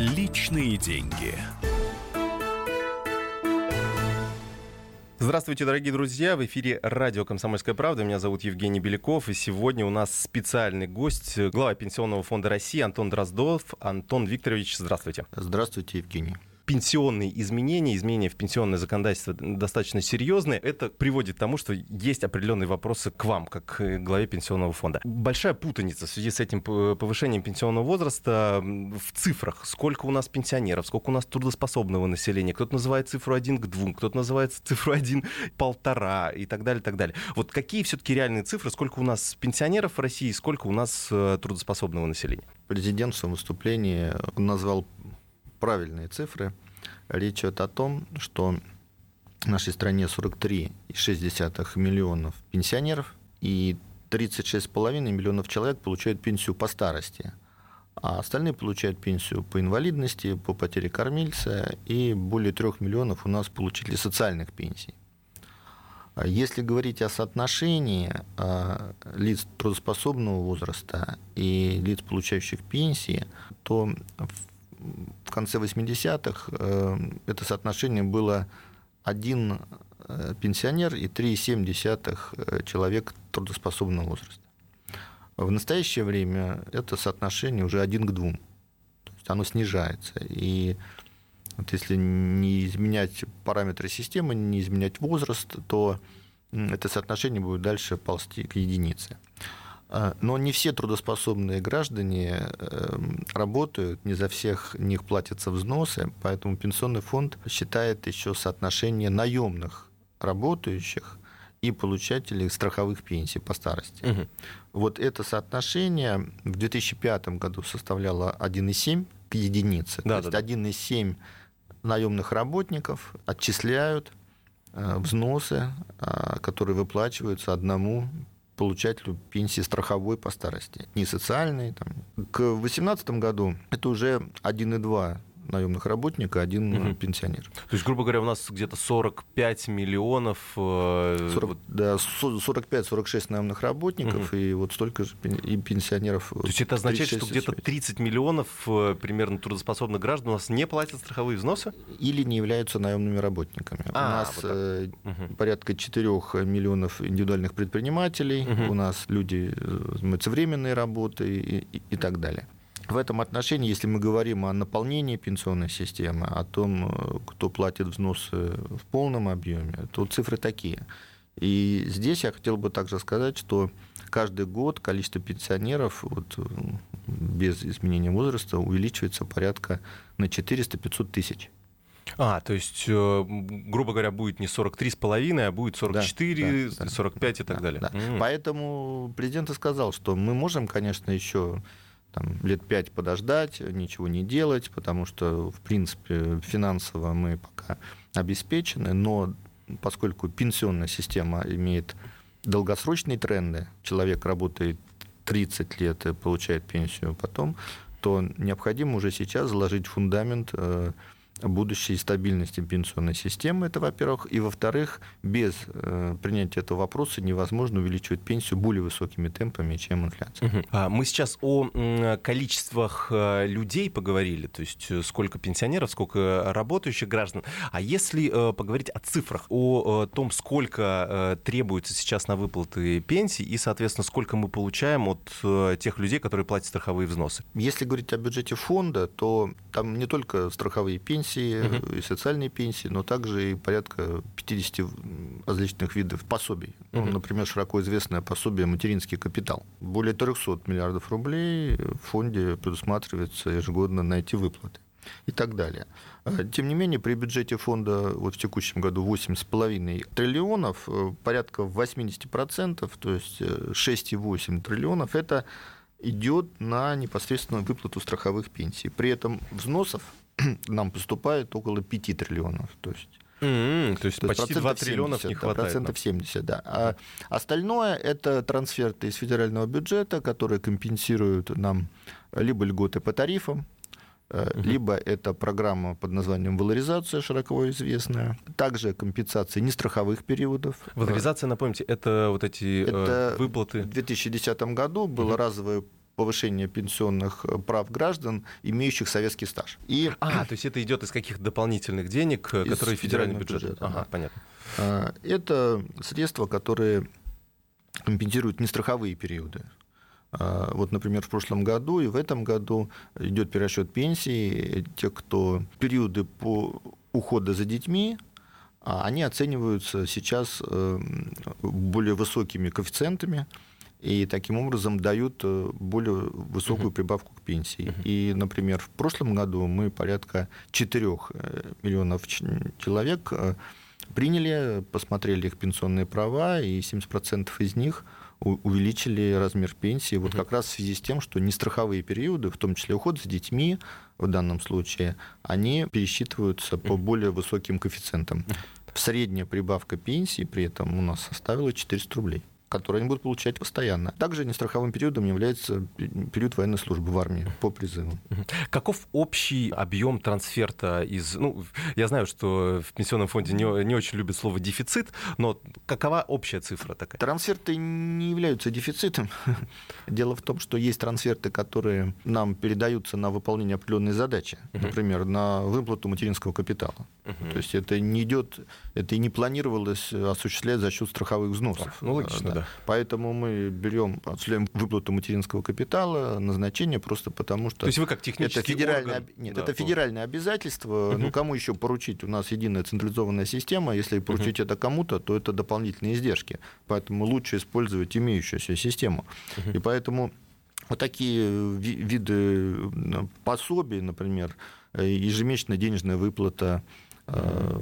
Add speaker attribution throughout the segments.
Speaker 1: Личные деньги.
Speaker 2: Здравствуйте, дорогие друзья! В эфире радио «Комсомольская правда». Меня зовут Евгений Беляков. И сегодня у нас специальный гость, глава Пенсионного фонда России Антон Дроздов. Антон Викторович, здравствуйте.
Speaker 3: Здравствуйте, Евгений
Speaker 2: пенсионные изменения, изменения в пенсионное законодательство достаточно серьезные, это приводит к тому, что есть определенные вопросы к вам, как к главе пенсионного фонда. Большая путаница в связи с этим повышением пенсионного возраста в цифрах. Сколько у нас пенсионеров, сколько у нас трудоспособного населения. Кто-то называет цифру 1 к 2, кто-то называет цифру 1 полтора и так далее, так далее. Вот какие все-таки реальные цифры, сколько у нас пенсионеров в России, сколько у нас э, трудоспособного населения?
Speaker 3: Президент в своем выступлении назвал правильные цифры. Речь идет о том, что в нашей стране 43,6 миллионов пенсионеров и 36,5 миллионов человек получают пенсию по старости, а остальные получают пенсию по инвалидности, по потере кормильца, и более 3 миллионов у нас получили социальных пенсий. Если говорить о соотношении а, лиц трудоспособного возраста и лиц, получающих пенсии, то в конце 80-х э, это соотношение было один э, пенсионер и 3,7 э, человек трудоспособного возраста. В настоящее время это соотношение уже один к двум. То есть оно снижается. И вот если не изменять параметры системы, не изменять возраст, то это соотношение будет дальше ползти к единице. А, но не все трудоспособные граждане эм, работают, не за всех них платятся взносы, поэтому пенсионный фонд считает еще соотношение наемных работающих и получателей страховых пенсий по старости. Угу. Вот это соотношение в 2005 году составляло 1,7 к единице. Да, То да, есть 1,7 наемных работников отчисляют э, взносы, а, которые выплачиваются одному получателю пенсии страховой по старости, не социальной. Там. К 2018 году это уже 1,2 наемных работника, один угу. пенсионер.
Speaker 2: То есть, грубо говоря, у нас где-то 45 миллионов... 40,
Speaker 3: э, да, 45-46 наемных работников, угу. и вот столько же и пенсионеров.
Speaker 2: То есть это означает, что где-то 30 миллионов э, примерно трудоспособных граждан у нас не платят страховые взносы?
Speaker 3: Или не являются наемными работниками. А, у нас вот угу. порядка 4 миллионов индивидуальных предпринимателей, угу. у нас люди занимаются временной работой и, и, и так далее. В этом отношении, если мы говорим о наполнении пенсионной системы, о том, кто платит взносы в полном объеме, то цифры такие. И здесь я хотел бы также сказать, что каждый год количество пенсионеров вот, без изменения возраста увеличивается порядка на 400-500 тысяч.
Speaker 2: А, то есть, э, грубо говоря, будет не 43,5, а будет 44, да, да, 45 да, и так да, далее. Да.
Speaker 3: Mm. Поэтому президент и сказал, что мы можем, конечно, еще там, лет пять подождать, ничего не делать, потому что, в принципе, финансово мы пока обеспечены, но поскольку пенсионная система имеет долгосрочные тренды, человек работает 30 лет и получает пенсию потом, то необходимо уже сейчас заложить фундамент э, будущей стабильности пенсионной системы, это во-первых. И во-вторых, без э, принятия этого вопроса невозможно увеличивать пенсию более высокими темпами, чем инфляция.
Speaker 2: Угу. Мы сейчас о количествах э, людей поговорили, то есть э, сколько пенсионеров, сколько работающих граждан. А если поговорить о цифрах, о том, сколько требуется сейчас на выплаты пенсий и, соответственно, сколько мы получаем от тех людей, которые платят страховые взносы?
Speaker 3: Если говорить о бюджете фонда, то там не только страховые пенсии, пенсии, угу. и социальные пенсии, но также и порядка 50 различных видов пособий. Угу. Ну, например, широко известное пособие «Материнский капитал». Более 300 миллиардов рублей в фонде предусматривается ежегодно на эти выплаты и так далее. А, тем не менее, при бюджете фонда вот в текущем году 8,5 триллионов, э, порядка 80%, то есть 6,8 э, триллионов, это идет на непосредственную выплату страховых пенсий. При этом взносов нам поступает около 5 триллионов. То есть
Speaker 2: Mm-hmm, то есть то почти 2 триллионов 70, не хватает.
Speaker 3: процентов 70, да. А остальное – это трансферты из федерального бюджета, которые компенсируют нам либо льготы по тарифам, Uh-huh. либо это программа под названием «Валоризация», широко известная, также компенсация нестраховых периодов.
Speaker 2: Валоризация, напомните, это вот эти это
Speaker 3: выплаты? В 2010 году было uh-huh. разовое повышения пенсионных прав граждан, имеющих советский стаж.
Speaker 2: И... А, то есть это идет из каких дополнительных денег, из которые федеральный бюджет? бюджет
Speaker 3: ага, да. понятно. А, это средства, которые компенсируют нестраховые периоды. А, вот, например, в прошлом году и в этом году идет перерасчет пенсии. Те, кто периоды по ухода за детьми, а, они оцениваются сейчас э, более высокими коэффициентами и таким образом дают э, более высокую прибавку к пенсии. И, например, в прошлом году мы порядка 4 э, миллионов человек приняли, посмотрели их пенсионные права, и 70% из них увеличили размер пенсии. Вот как раз в связи с тем, что нестраховые периоды, в том числе уход за детьми в данном случае, они пересчитываются по более высоким коэффициентам. Средняя прибавка пенсии при этом у нас составила 400 рублей которые они будут получать постоянно. Также нестраховым периодом является период военной службы в армии по призыву.
Speaker 2: Каков общий объем трансферта из... Ну, я знаю, что в пенсионном фонде не, не очень любят слово «дефицит», но какова общая цифра такая?
Speaker 3: Трансферты не являются дефицитом. Дело в том, что есть трансферты, которые нам передаются на выполнение определенной задачи, например, на выплату материнского капитала. То есть это не идет, это и не планировалось осуществлять за счет страховых взносов.
Speaker 2: Ну, логично, да. Да.
Speaker 3: Поэтому мы берем, осуществляем выплату материнского капитала, назначение просто потому, что...
Speaker 2: То есть вы как технический
Speaker 3: это федеральное, орган... Нет, да, это федеральное обязательство. Угу. Ну, кому еще поручить? У нас единая централизованная система. Если поручить угу. это кому-то, то это дополнительные издержки. Поэтому лучше использовать имеющуюся систему. Угу. И поэтому вот такие виды пособий, например, э, ежемесячная денежная выплата Э,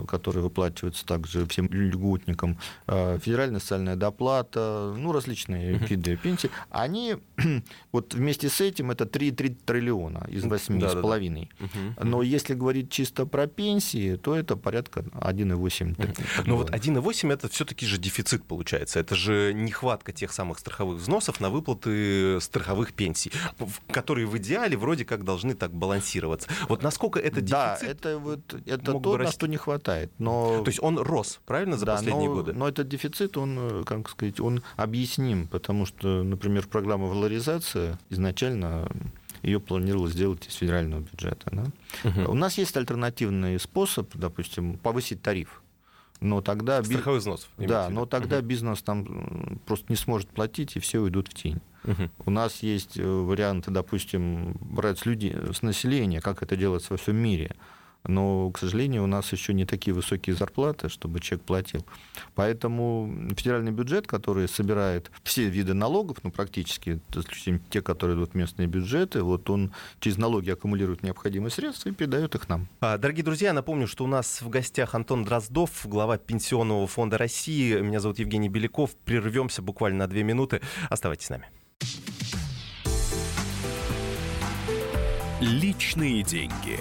Speaker 3: которые выплачиваются также всем льготникам, э, федеральная социальная доплата, ну, различные виды пенсии, они вот вместе с этим это 3-3 триллиона из 8,5. Да, да, да. Но если говорить чисто про пенсии, то это порядка 1,8 триллиона.
Speaker 2: Но вот 1,8 это все-таки же дефицит получается. Это же нехватка тех самых страховых взносов на выплаты страховых пенсий, которые в идеале вроде как должны так балансироваться. Вот насколько это дефицит?
Speaker 3: Да, это, вот, это то, на что не хватает. Но...
Speaker 2: То есть он рос, правильно, за да, последние
Speaker 3: но,
Speaker 2: годы?
Speaker 3: Но этот дефицит, он, э, как сказать, он объясним, потому что, например, программа валоризация изначально ее планировалось сделать из федерального бюджета. Да? Угу. У нас есть альтернативный способ, допустим, повысить тариф. Но тогда
Speaker 2: страховой взнос.
Speaker 3: Да, но тогда угу. бизнес там просто не сможет платить и все уйдут в тень. Угу. У нас есть э, варианты, допустим, брать с людей, с населения, как это делается во всем мире но, к сожалению, у нас еще не такие высокие зарплаты, чтобы человек платил. Поэтому федеральный бюджет, который собирает все виды налогов, ну, практически, те, которые идут в местные бюджеты, вот он через налоги аккумулирует необходимые средства и передает их нам.
Speaker 2: А, дорогие друзья, напомню, что у нас в гостях Антон Дроздов, глава Пенсионного фонда России. Меня зовут Евгений Беляков. Прервемся буквально на две минуты. Оставайтесь с нами.
Speaker 1: Личные деньги.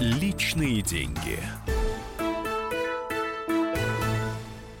Speaker 1: Личные деньги.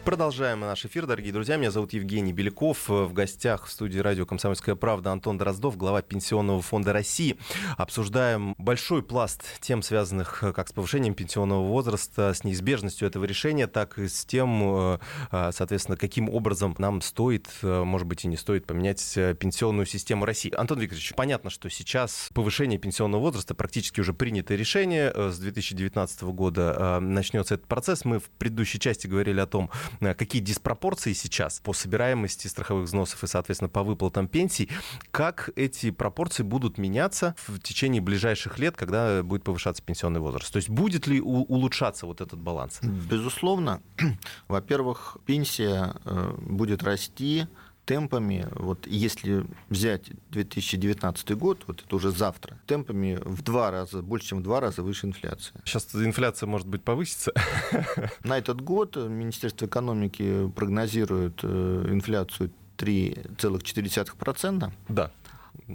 Speaker 2: Продолжаем наш эфир, дорогие друзья. Меня зовут Евгений Беляков. В гостях в студии радио «Комсомольская правда» Антон Дроздов, глава Пенсионного фонда России. Обсуждаем большой пласт тем, связанных как с повышением пенсионного возраста, с неизбежностью этого решения, так и с тем, э, э, соответственно, каким образом нам стоит, э, может быть, и не стоит поменять пенсионную систему России. Антон Викторович, понятно, что сейчас повышение пенсионного возраста практически уже принятое решение. С 2019 года начнется этот процесс. Мы в предыдущей части говорили о том, Э, какие диспропорции сейчас по собираемости страховых взносов и, соответственно, по выплатам пенсий, как эти пропорции будут меняться в течение ближайших лет, когда будет повышаться пенсионный возраст? То есть будет ли улучшаться вот этот баланс?
Speaker 3: Безусловно. Во-первых, пенсия э, будет расти темпами, вот если взять 2019 год, вот это уже завтра, темпами в два раза, больше, чем в два раза выше инфляции.
Speaker 2: Сейчас инфляция, может быть, повысится?
Speaker 3: На этот год Министерство экономики прогнозирует э, инфляцию 3,4%.
Speaker 2: Да.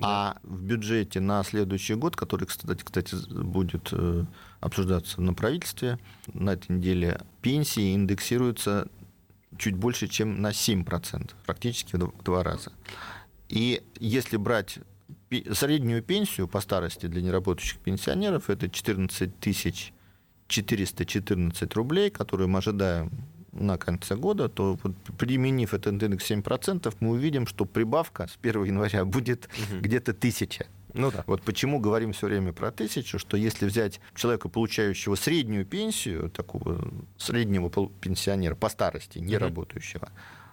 Speaker 3: А в бюджете на следующий год, который, кстати, кстати будет э, обсуждаться на правительстве, на этой неделе пенсии индексируются чуть больше, чем на 7%, практически в два раза. И если брать среднюю пенсию по старости для неработающих пенсионеров, это 14 тысяч 414 рублей, которые мы ожидаем на конце года, то вот, применив этот индекс 7%, мы увидим, что прибавка с 1 января будет угу. где-то тысяча. Ну да. Вот почему говорим все время про тысячу, что если взять человека, получающего среднюю пенсию, такого среднего пенсионера по старости, не работающего,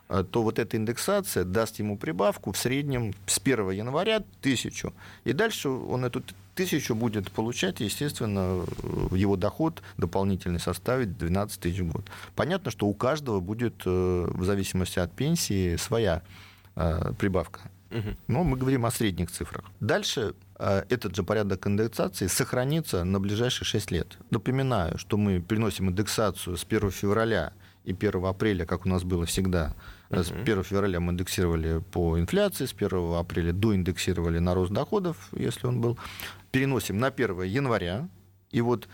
Speaker 3: э, то вот эта индексация даст ему прибавку в среднем с 1 января тысячу. И дальше он эту тысячу будет получать, естественно, его доход дополнительный составит 12 тысяч в год. Понятно, что у каждого будет, э, в зависимости от пенсии, своя э, Но мы говорим о средних цифрах. Дальше э, этот же порядок индексации сохранится на ближайшие 6 лет. Напоминаю, что мы переносим индексацию с 1 февраля и 1 апреля, как у нас было всегда. С 1 февраля мы индексировали по инфляции, с 1 апреля доиндексировали на рост доходов, если он был. Переносим на 1 января. И вот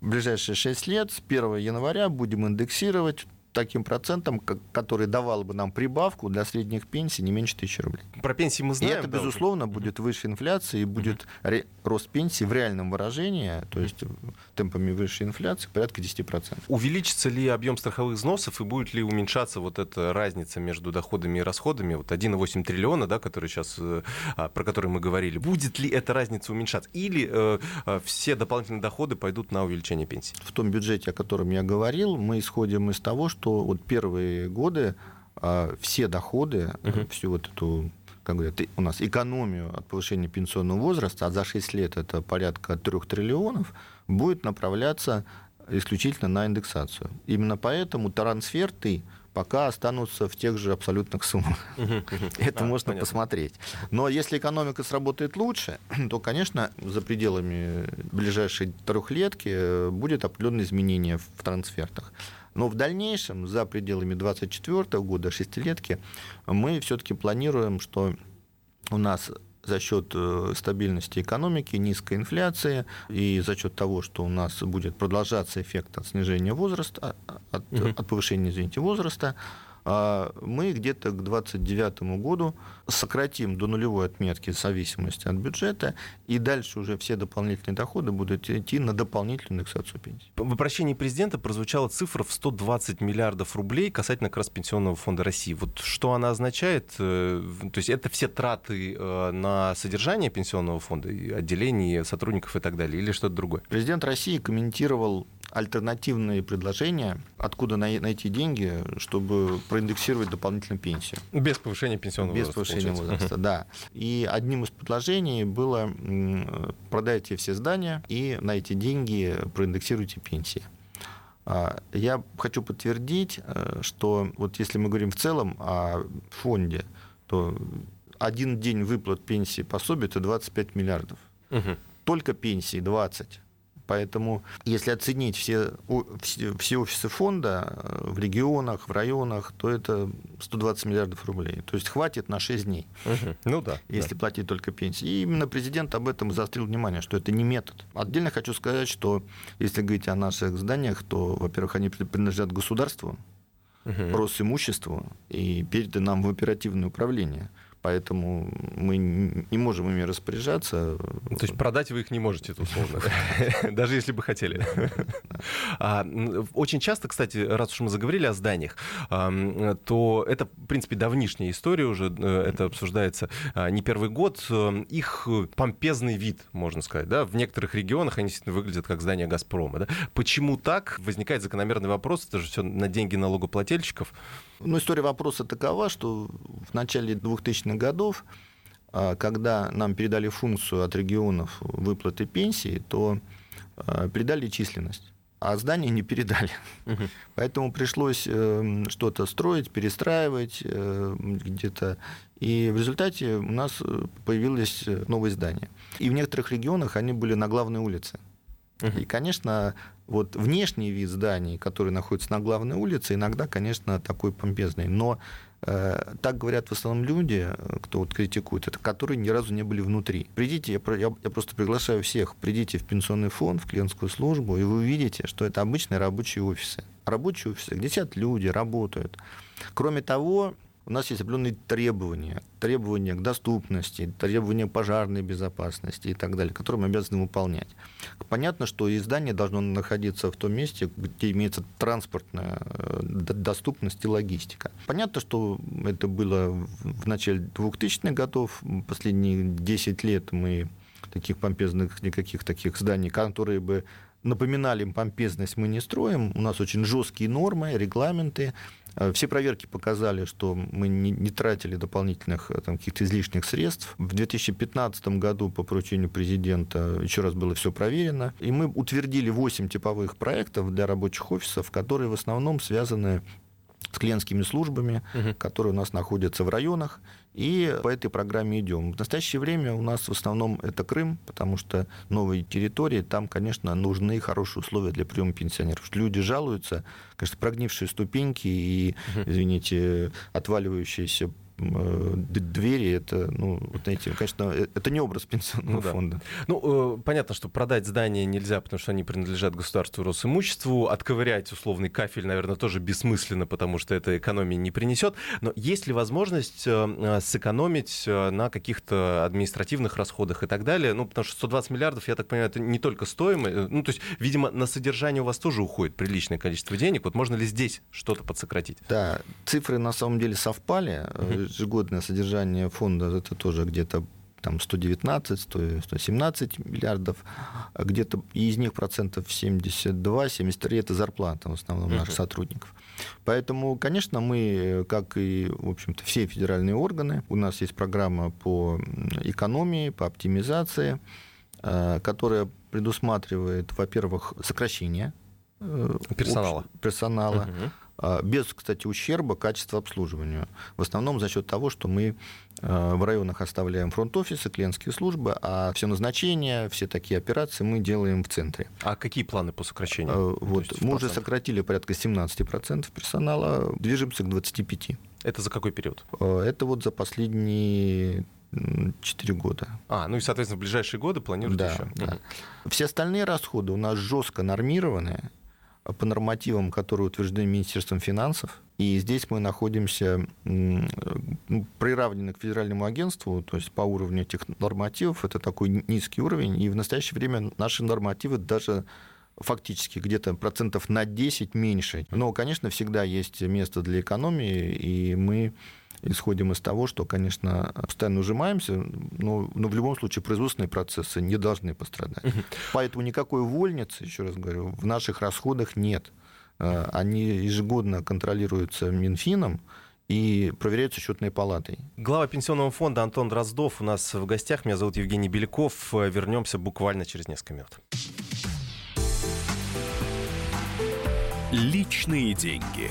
Speaker 3: в ближайшие 6 лет с 1 января будем индексировать таким процентом, который давал бы нам прибавку для средних пенсий не меньше тысячи рублей.
Speaker 2: Про пенсии мы знаем.
Speaker 3: И это, да, безусловно, уже. будет выше инфляции, и будет mm-hmm. рост пенсии в реальном выражении, то есть темпами выше инфляции, порядка 10%.
Speaker 2: Увеличится ли объем страховых взносов и будет ли уменьшаться вот эта разница между доходами и расходами, вот 1,8 триллиона, да, который сейчас, э, а, про который мы говорили, будет ли эта разница уменьшаться? Или э, э, все дополнительные доходы пойдут на увеличение пенсий?
Speaker 3: В том бюджете, о котором я говорил, мы исходим из того, что что вот первые годы а, все доходы, угу. всю вот эту как говорят, у нас экономию от повышения пенсионного возраста, а за 6 лет это порядка 3 триллионов, будет направляться исключительно на индексацию. Именно поэтому трансферты пока останутся в тех же абсолютных суммах. Это можно посмотреть. Но если экономика сработает лучше, то, конечно, за пределами ближайшей трехлетки будет определенное изменение в трансфертах. Но в дальнейшем, за пределами 2024 года, шестилетки, мы все-таки планируем, что у нас за счет э, стабильности экономики, низкой инфляции и за счет того, что у нас будет продолжаться эффект от снижения возраста, от, угу. от повышения, извините, возраста, а мы где-то к 2029 году сократим до нулевой отметки в зависимости от бюджета, и дальше уже все дополнительные доходы будут идти на дополнительную индексацию пенсий.
Speaker 2: В обращении президента прозвучала цифра в 120 миллиардов рублей касательно как раз Пенсионного фонда России. Вот что она означает? Э, то есть это все траты э, на содержание Пенсионного фонда, отделений, сотрудников и так далее, или что-то другое?
Speaker 3: Президент России комментировал альтернативные предложения, откуда найти деньги, чтобы проиндексировать дополнительно пенсию.
Speaker 2: Без повышения пенсионного
Speaker 3: Без возраста. Без повышения возраста, да. И одним из предложений было продайте все здания и на эти деньги проиндексируйте пенсии. А, я хочу подтвердить, э, что вот если мы говорим в целом о фонде, то один день выплат пенсии пособия это 25 миллиардов. Угу. Только пенсии 20. Поэтому, если оценить все, все офисы фонда э, в регионах, в районах, то это 120 миллиардов рублей. То есть хватит на 6 дней.
Speaker 2: Угу. Ну да.
Speaker 3: Если
Speaker 2: да.
Speaker 3: платить только пенсии. И именно президент об этом заострил внимание, что это не метод. Отдельно хочу сказать, что если говорить о наших зданиях, то, во-первых, они принадлежат государству, угу. Росимуществу и переданы нам в оперативное управление поэтому мы не можем ими распоряжаться.
Speaker 2: То есть продать вы их не можете, условно, даже если бы хотели. А, очень часто, кстати, раз уж мы заговорили о зданиях, то это, в принципе, давнишняя история уже, э, это обсуждается а, не первый год. Их помпезный вид, можно сказать, да, в некоторых регионах они действительно выглядят как здание «Газпрома». Почему так? Возникает закономерный вопрос, это же все на деньги налогоплательщиков.
Speaker 3: Ну, история вопроса такова, что в начале 2000-х годов, а, когда нам передали функцию от регионов выплаты пенсии, то а, передали численность. а здание не передали. Угу. Поэтому пришлось э, что-то строить, перестраивать э, где-то. И в результате у нас э, появилось новые здания. И в некоторых регионах они были на главной улице. Угу. И, конечно, вот внешний вид зданий, который находится на главной улице, иногда, конечно, такой помпезный. Но Э, так говорят в основном люди, кто вот критикует это, которые ни разу не были внутри. Придите, я, я, я просто приглашаю всех, придите в пенсионный фонд, в клиентскую службу, и вы увидите, что это обычные рабочие офисы. Рабочие офисы, где сидят люди, работают. Кроме того, у нас есть определенные требования, требования к доступности, требования пожарной безопасности и так далее, которые мы обязаны выполнять. Понятно, что издание должно находиться в том месте, где имеется транспортная э, доступность и логистика. Понятно, что это было в начале 2000-х годов, последние 10 лет мы таких помпезных, никаких таких зданий, которые бы напоминали помпезность, мы не строим. У нас очень жесткие нормы, регламенты, все проверки показали, что мы не, не тратили дополнительных э, там, каких-то излишних средств. В 2015 году по поручению президента еще раз было все проверено. И мы утвердили 8 типовых проектов для рабочих офисов, которые в основном связаны с клиентскими службами, угу. которые у нас находятся в районах, и по этой программе идем. В настоящее время у нас в основном это Крым, потому что новые территории, там, конечно, нужны хорошие условия для приема пенсионеров. Люди жалуются, конечно, прогнившие ступеньки и, извините, отваливающиеся двери, это, ну, вот знаете, конечно, э, это не образ пенсионного ну, да. фонда.
Speaker 2: Ну, э, понятно, что продать здания нельзя, потому что они принадлежат государству и Росимуществу. Отковырять условный кафель, наверное, тоже бессмысленно, потому что это экономии не принесет. Но есть ли возможность сэкономить на каких-то административных расходах и так далее? Ну, потому что 120 миллиардов, я так понимаю, это не только стоимость. Ну, то есть, видимо, на содержание у вас тоже уходит приличное количество денег. Вот можно ли здесь что-то подсократить?
Speaker 3: Да, цифры на самом деле совпали ежегодное содержание фонда это тоже где-то там 119, 117 миллиардов, а где-то из них процентов 72-73 это зарплата в основном наших сотрудников. Поэтому, конечно, мы, как и, в общем-то, все федеральные органы, у нас есть программа по экономии, по оптимизации, э, которая предусматривает, во-первых, сокращение
Speaker 2: э, персонала,
Speaker 3: персонала. Угу без, кстати, ущерба качества обслуживания. В основном за счет того, что мы а, в районах оставляем фронт-офисы, клиентские службы, а все назначения, все такие операции мы делаем в центре.
Speaker 2: А какие планы по сокращению? А,
Speaker 3: вот, мы уже сократили порядка 17% персонала, движемся к 25%.
Speaker 2: Это за какой период?
Speaker 3: Это вот за последние 4 года.
Speaker 2: А, ну и, соответственно, в ближайшие годы планируете
Speaker 3: да,
Speaker 2: еще?
Speaker 3: Да. Все остальные расходы у нас жестко нормированы, по нормативам, которые утверждены Министерством финансов. И здесь мы находимся ну, приравнены к федеральному агентству, то есть по уровню этих нормативов это такой низкий уровень. И в настоящее время наши нормативы даже фактически где-то процентов на 10 меньше. Но, конечно, всегда есть место для экономии, и мы исходим из того, что, конечно, постоянно ужимаемся, но, но в любом случае производственные процессы не должны пострадать. Поэтому никакой увольницы, еще раз говорю, в наших расходах нет. Э, они ежегодно контролируются Минфином, и проверяются счетной палатой.
Speaker 2: Глава пенсионного фонда Антон Дроздов у нас в гостях. Меня зовут Евгений Беляков. Вернемся буквально через несколько минут.
Speaker 1: Личные деньги.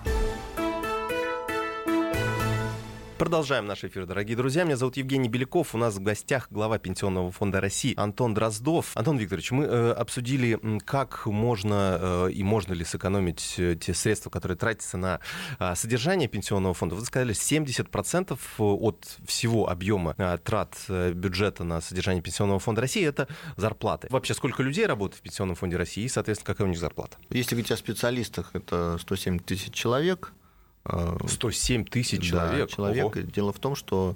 Speaker 2: Продолжаем наш эфир, дорогие друзья. Меня зовут Евгений Беляков. У нас в гостях глава Пенсионного фонда России Антон Дроздов. Антон Викторович, мы э, обсудили, как можно э, и можно ли сэкономить э, те средства, которые тратятся на э, содержание Пенсионного фонда. Вы сказали, 70% от всего объема э, трат э, бюджета на содержание Пенсионного фонда России это зарплаты. Вообще, сколько людей работает в Пенсионном фонде России и, соответственно, какая у них зарплата?
Speaker 3: Если говорить о специалистах, это 107 тысяч человек.
Speaker 2: 107 тысяч человек.
Speaker 3: Да, человек. Ого. Дело в том, что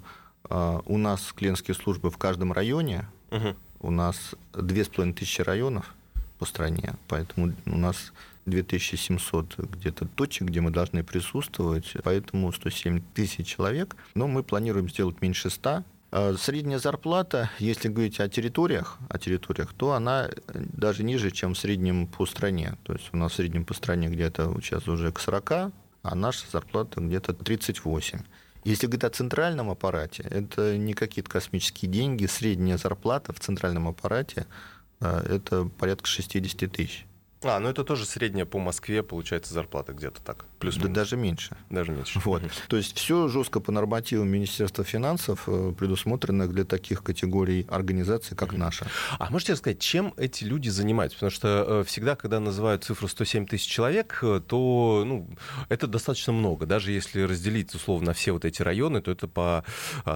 Speaker 3: а, у нас клиентские службы в каждом районе. Угу. У нас две с половиной тысячи районов по стране, поэтому у нас 2700 где-то точек, где мы должны присутствовать, поэтому 107 тысяч человек, но мы планируем сделать меньше 100, а Средняя зарплата, если говорить о территориях, о территориях, то она даже ниже, чем в среднем по стране. То есть у нас в среднем по стране где-то сейчас уже к 40, а наша зарплата где-то 38. Если говорить о центральном аппарате, это не какие-то космические деньги. Средняя зарплата в центральном аппарате а, это порядка 60 тысяч.
Speaker 2: А, ну это тоже средняя по Москве, получается, зарплата где-то так.
Speaker 3: Плюс да даже меньше.
Speaker 2: Даже меньше.
Speaker 3: Вот. То есть все жестко по нормативам Министерства финансов э, предусмотрено для таких категорий организаций, как наша.
Speaker 2: А можете сказать, чем эти люди занимаются? Потому что э, всегда, когда называют цифру 107 тысяч человек, э, то ну, это достаточно много. Даже если разделить условно все вот эти районы, то это по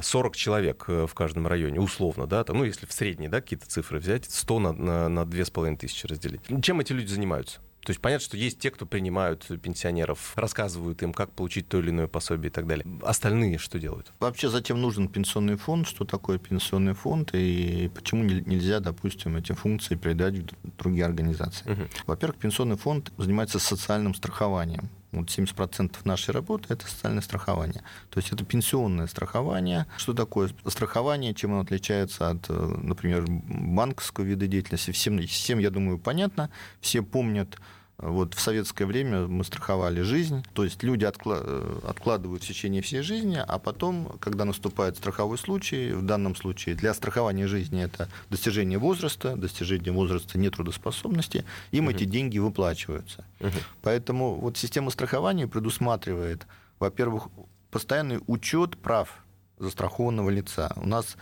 Speaker 2: 40 человек в каждом районе, условно, да, там, ну если в средние, да, какие-то цифры взять, 100 на, на, на 2500 разделить. Чем эти люди занимаются? То есть понятно, что есть те, кто принимают пенсионеров, рассказывают им, как получить то или иное пособие и так далее. Остальные что делают?
Speaker 3: Вообще затем нужен пенсионный фонд. Что такое пенсионный фонд и почему нельзя, допустим, эти функции передать в другие организации? Угу. Во-первых, пенсионный фонд занимается социальным страхованием. Вот 70% нашей работы – это социальное страхование. То есть это пенсионное страхование. Что такое страхование, чем оно отличается от, например, банковского вида деятельности? Всем, всем я думаю, понятно. Все помнят вот в советское время мы страховали жизнь, то есть люди откладывают в течение всей жизни, а потом, когда наступает страховой случай, в данном случае для страхования жизни это достижение возраста, достижение возраста нетрудоспособности, им угу. эти деньги выплачиваются. Угу. Поэтому вот система страхования предусматривает, во-первых, постоянный учет прав застрахованного лица. У нас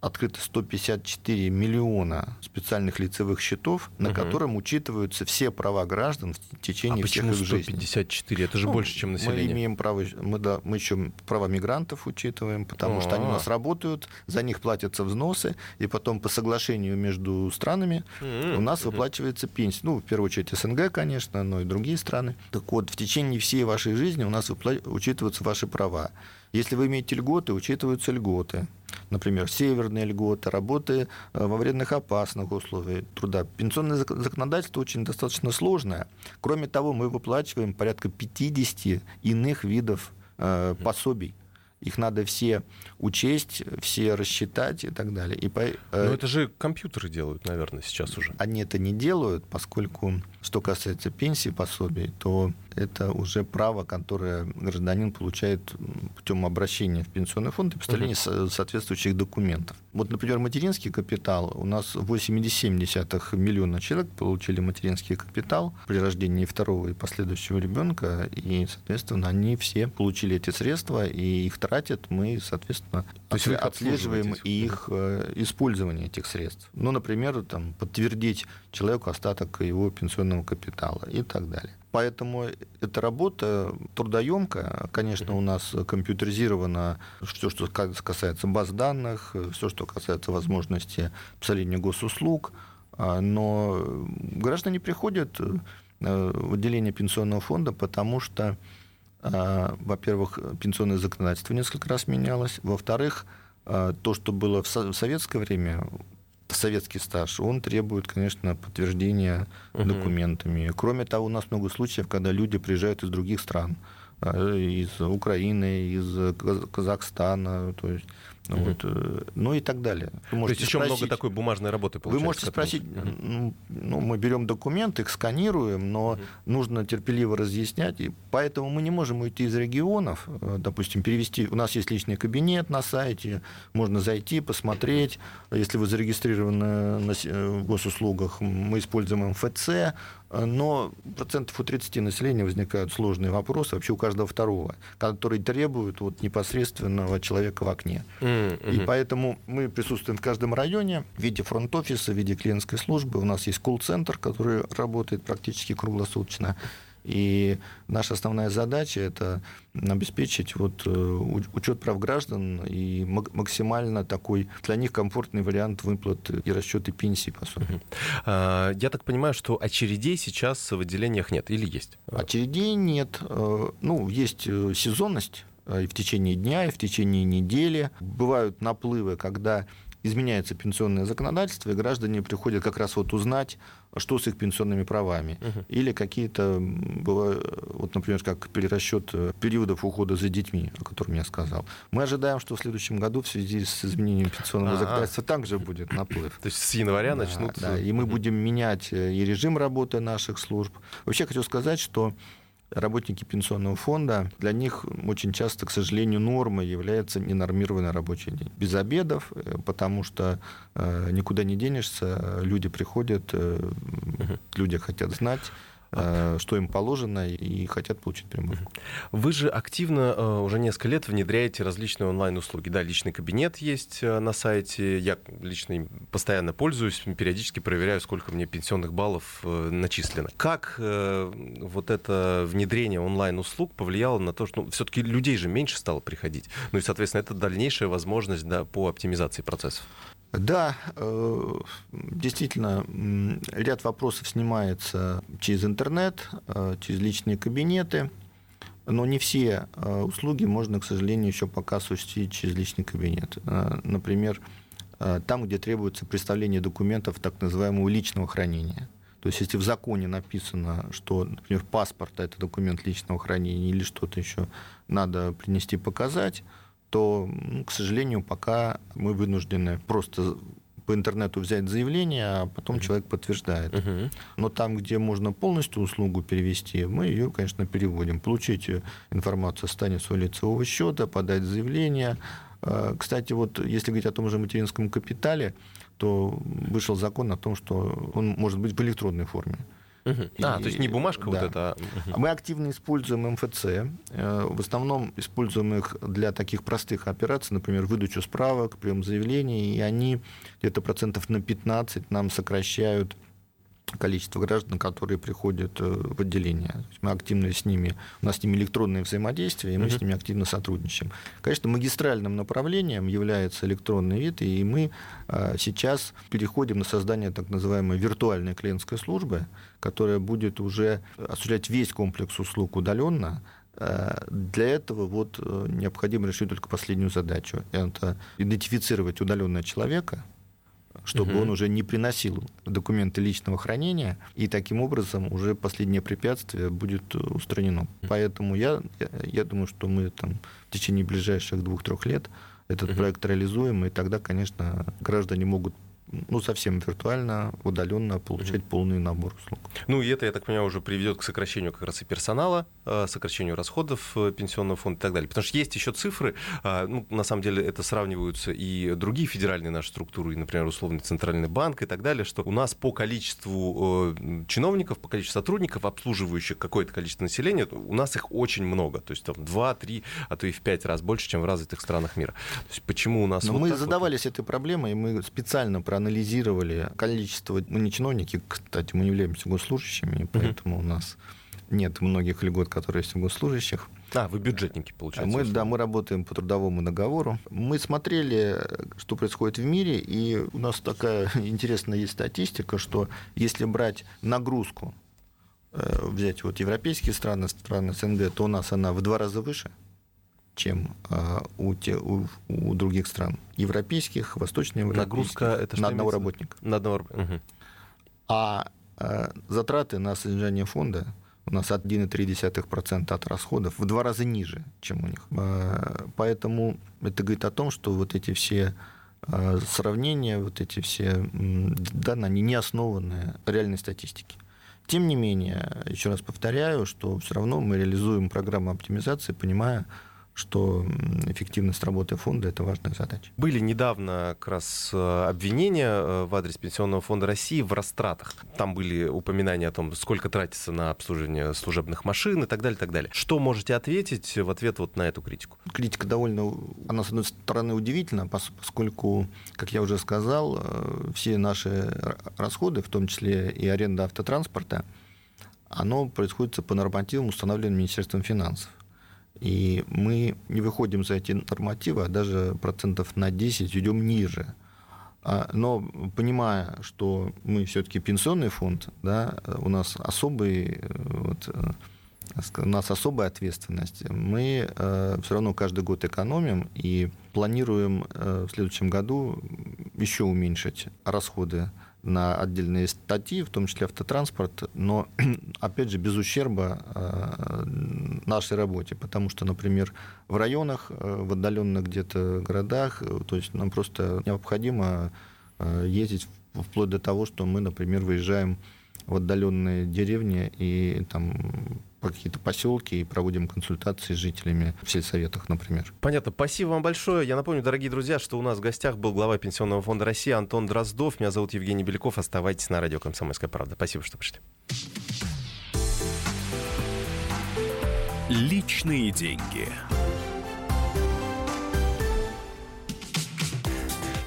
Speaker 3: открыто 154 миллиона специальных лицевых счетов, на угу. котором учитываются все права граждан в течение
Speaker 2: а
Speaker 3: всех
Speaker 2: их жизни. 154? Это же ну, больше, чем население.
Speaker 3: Мы имеем право, мы, да, мы еще права мигрантов учитываем, потому А-а-а. что они у нас работают, за них платятся взносы, и потом по соглашению между странами у нас выплачивается пенсия. Ну, в первую очередь СНГ, конечно, но и другие страны. Так вот, в течение всей вашей жизни у нас выпла... учитываются ваши права. Если вы имеете льготы, учитываются льготы. Например, северные льготы, работы э, во вредных опасных условиях труда. Пенсионное законодательство очень достаточно сложное. Кроме того, мы выплачиваем порядка 50 иных видов э, пособий. Их надо все учесть, все рассчитать и так далее. И
Speaker 2: по, э, Но это же компьютеры делают, наверное, сейчас уже.
Speaker 3: Они это не делают, поскольку, что касается пенсии, пособий, то это уже право, которое гражданин получает путем обращения в пенсионный фонд и представления uh-huh. соответствующих документов. Вот, например, материнский капитал. У нас 8,7 миллиона человек получили материнский капитал при рождении второго и последующего ребенка, и, соответственно, они все получили эти средства, и их тратят мы, соответственно, То есть отслеживаем их э, использование этих средств. Ну, например, там, подтвердить человеку остаток его пенсионного капитала и так далее. Поэтому эта работа трудоемкая. Конечно, у нас компьютеризировано все, что касается баз данных, все, что касается возможности посоления госуслуг. А, но граждане приходят э, в отделение пенсионного фонда, потому что, а, во-первых, пенсионное законодательство несколько раз менялось, во-вторых, а, то, что было в советское время, советский стаж, он требует, конечно, подтверждения угу. документами. Кроме того, у нас много случаев, когда люди приезжают из других стран, э, из Украины, из Казахстана, то есть Угу. Вот, э, ну и так далее.
Speaker 2: Вы можете То есть еще спросить, много такой бумажной работы
Speaker 3: получается. Вы можете спросить, угу. ну, мы берем документы, их сканируем, но угу. нужно терпеливо разъяснять, и поэтому мы не можем уйти из регионов, э, допустим, перевести, у нас есть личный кабинет на сайте, можно зайти, посмотреть, если вы зарегистрированы на э, госуслугах, мы используем МФЦ, но процентов у 30 населения возникают сложные вопросы, вообще у каждого второго, которые требуют вот непосредственного человека в окне. Mm-hmm. И поэтому мы присутствуем в каждом районе в виде фронт-офиса, в виде клиентской службы. У нас есть колл-центр, который работает практически круглосуточно. И наша основная задача – это обеспечить вот э, учет прав граждан и максимально такой для них комфортный вариант выплат и расчеты пенсии, по сути.
Speaker 2: А, я так понимаю, что очередей сейчас в отделениях нет или есть?
Speaker 3: Очередей нет. Э, ну, есть э, сезонность и в течение дня, и в течение недели. Бывают наплывы, когда изменяется пенсионное законодательство, и граждане приходят как раз вот узнать, что с их пенсионными правами. Угу. Или какие-то, вот, например, как перерасчет э, периодов ухода за детьми, о котором я сказал. Мы ожидаем, что в следующем году в связи с изменением пенсионного А-а-а. законодательства также будет наплыв.
Speaker 2: То есть с января да, начнут...
Speaker 3: Да, и мы будем менять э, и режим работы наших служб. Вообще хочу сказать, что работники пенсионного фонда, для них очень часто, к сожалению, нормой является ненормированный рабочий день. Без обедов, э, потому что э, никуда не денешься, люди приходят, э, люди хотят знать, Э, что им положено, и хотят получить прямую.
Speaker 2: Вы же активно э, уже несколько лет внедряете различные онлайн-услуги. Да, личный кабинет есть э, на сайте. Я лично им постоянно пользуюсь, периодически проверяю, сколько мне пенсионных баллов начислено. Как вот это внедрение онлайн-услуг повлияло на то, что ну, все-таки людей же меньше стало приходить? Ну и, соответственно, это дальнейшая возможность да, по оптимизации процессов.
Speaker 3: Да, э, действительно, ряд вопросов снимается через интернет, э, через личные кабинеты, но не все э, услуги можно, к сожалению, еще пока осуществить через личный кабинет. Например, там, где требуется представление документов так называемого личного хранения. То есть, если в законе написано, что, например, паспорт – это документ личного хранения или что-то еще надо принести показать, то, к сожалению, пока мы вынуждены просто по интернету взять заявление, а потом uh-huh. человек подтверждает. Uh-huh. Но там, где можно полностью услугу перевести, мы ее, конечно, переводим. Получить информацию о состоянии своего лицевого счета, подать заявление. А, кстати, вот если говорить о том же материнском капитале, то вышел закон о том, что он может быть в электронной форме.
Speaker 2: Угу. И, а, то есть не бумажка да. вот эта.
Speaker 3: Угу. Мы активно используем МФЦ. Э, в основном используем их для таких простых операций, например, выдачу справок, прием заявлений, и они где-то процентов на 15 нам сокращают количество граждан, которые приходят э, в отделение. Мы активно с ними, у нас с ними электронное взаимодействие, и мы uh-huh. с ними активно сотрудничаем. Конечно, магистральным направлением является электронный вид, и мы э, сейчас переходим на создание так называемой виртуальной клиентской службы, которая будет уже осуществлять весь комплекс услуг удаленно, э, для этого вот необходимо решить только последнюю задачу. Это идентифицировать удаленного человека, чтобы угу. он уже не приносил документы личного хранения, и таким образом уже последнее препятствие будет устранено. Поэтому я, я, я думаю, что мы там в течение ближайших двух-трех лет этот угу. проект реализуем, и тогда, конечно, граждане могут ну, совсем виртуально, удаленно получать mm-hmm. полный набор услуг.
Speaker 2: Ну, и это, я так понимаю, уже приведет к сокращению как раз и персонала, э, сокращению расходов э, пенсионного фонда и так далее. Потому что есть еще цифры, а, ну, на самом деле это сравниваются и другие федеральные наши структуры, и, например, условный центральный банк и так далее, что у нас по количеству э, чиновников, по количеству сотрудников, обслуживающих какое-то количество населения, у нас их очень много. То есть там 2, 3, а то и в 5 раз больше, чем в развитых странах мира. То есть почему у нас...
Speaker 3: Но вот мы задавались вот? этой проблемой, и мы специально проанализировали количество, мы не чиновники, кстати, мы не являемся госслужащими, поэтому uh-huh. у нас нет многих льгот, которые есть у госслужащих.
Speaker 2: А, вы бюджетники, получается.
Speaker 3: Мы, да, мы работаем по трудовому договору. Мы смотрели, что происходит в мире, и у нас такая интересная есть статистика, что если брать нагрузку, э, взять вот европейские страны, страны СНГ, то у нас она в два раза выше – чем э, у, те, у, у других стран европейских, восточноевропейских.
Speaker 2: Нагрузка это
Speaker 3: на одного работника.
Speaker 2: На одного угу.
Speaker 3: А э, затраты на содержание фонда у нас от 1,3% от расходов в два раза ниже, чем у них. Э, поэтому это говорит о том, что вот эти все э, сравнения, вот эти все данные, они не основаны реальной статистике. Тем не менее, еще раз повторяю, что все равно мы реализуем программу оптимизации, понимая, что эффективность работы фонда – это важная задача.
Speaker 2: Были недавно как раз э, обвинения э, в адрес Пенсионного фонда России в растратах. Там были упоминания о том, сколько тратится на обслуживание служебных машин и так далее, и так далее. Что можете ответить в ответ вот на эту критику?
Speaker 3: Критика довольно, она, с одной стороны, удивительна, поскольку, как я уже сказал, э, все наши расходы, в том числе и аренда автотранспорта, оно происходит по нормативам, установленным Министерством финансов. И мы не выходим за эти нормативы, а даже процентов на 10 идем ниже. А, но понимая, что мы все-таки пенсионный фонд, да, у нас особый э, вот, э, у нас особая ответственность. Мы э, все равно каждый год экономим и планируем в следующем году еще уменьшить расходы на отдельные статьи, в том числе автотранспорт, но, опять же, без ущерба э, нашей работе, потому что, например, в районах, э, в отдаленных где-то городах, э, то есть нам просто необходимо ездить вплоть до того, что мы, например, выезжаем в отдаленные деревни и там какие-то поселки и проводим консультации с жителями в сельсоветах, например.
Speaker 2: Понятно. Спасибо вам большое. Я напомню, дорогие друзья, что у нас в гостях был глава Пенсионного фонда России Антон Дроздов. Меня зовут Евгений Беляков. Оставайтесь на радио «Комсомольская правда». Спасибо, что пришли.
Speaker 4: Личные деньги.